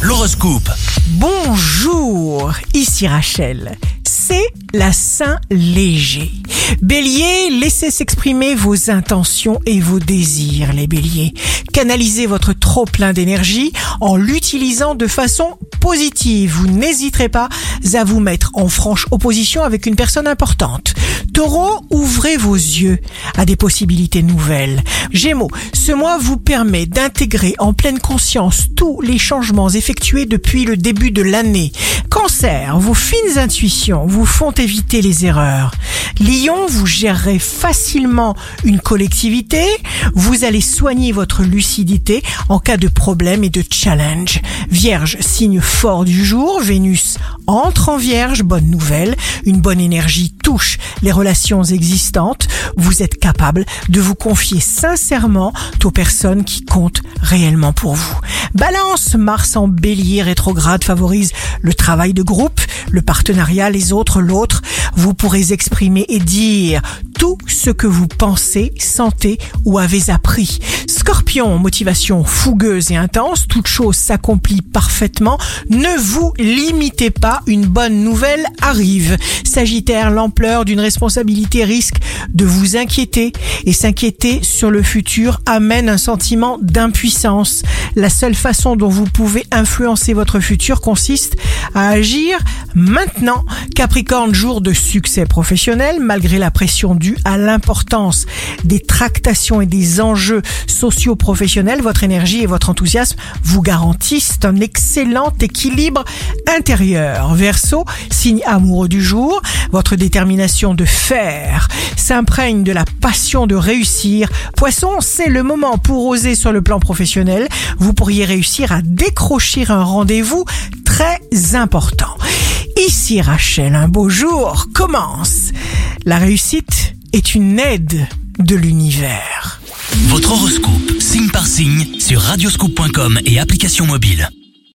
L'horoscope. Bonjour, ici Rachel. C'est la Saint Léger. Bélier, laissez s'exprimer vos intentions et vos désirs, les béliers. Canalisez votre trop plein d'énergie en l'utilisant de façon positive. Vous n'hésiterez pas à vous mettre en franche opposition avec une personne importante. Taureau, ouvrez vos yeux à des possibilités nouvelles. Gémeaux, ce mois vous permet d'intégrer en pleine conscience tous les changements effectués depuis le début de l'année. Cancer, vos fines intuitions vous font éviter les erreurs. Lion, vous gérerez facilement une collectivité, vous allez soigner votre lucidité en cas de problème et de challenge. Vierge, signe fort du jour, Vénus entre en Vierge, bonne nouvelle, une bonne énergie touche les relations existantes, vous êtes capable de vous confier sincèrement aux personnes qui comptent réellement pour vous. Balance, Mars en bélier rétrograde favorise le travail de groupe, le partenariat, les autres, l'autre. Vous pourrez exprimer et dire tout ce que vous pensez, sentez ou avez appris. Scorpion, motivation fougueuse et intense, toute chose s'accomplit parfaitement. Ne vous limitez pas, une bonne nouvelle arrive. Sagittaire, l'ampleur d'une responsabilité risque de vous inquiéter et s'inquiéter sur le futur amène un sentiment d'impuissance. La seule façon dont vous pouvez influencer votre futur consiste à agir maintenant. Capricorne, jour de succès professionnel, malgré la pression due à l'importance des tractations et des enjeux socio-professionnels, votre énergie et votre enthousiasme vous garantissent un excellent équilibre intérieur. Verseau, signe amoureux du jour, votre détermination de faire s'imprègne de la passion de réussir. Poisson, c'est le moment pour oser sur le plan professionnel. Vous pourriez réussir à décrocher un rendez-vous très important. Rachel, un beau jour commence. La réussite est une aide de l'univers. Votre horoscope, signe par signe, sur radioscoop.com et application mobile.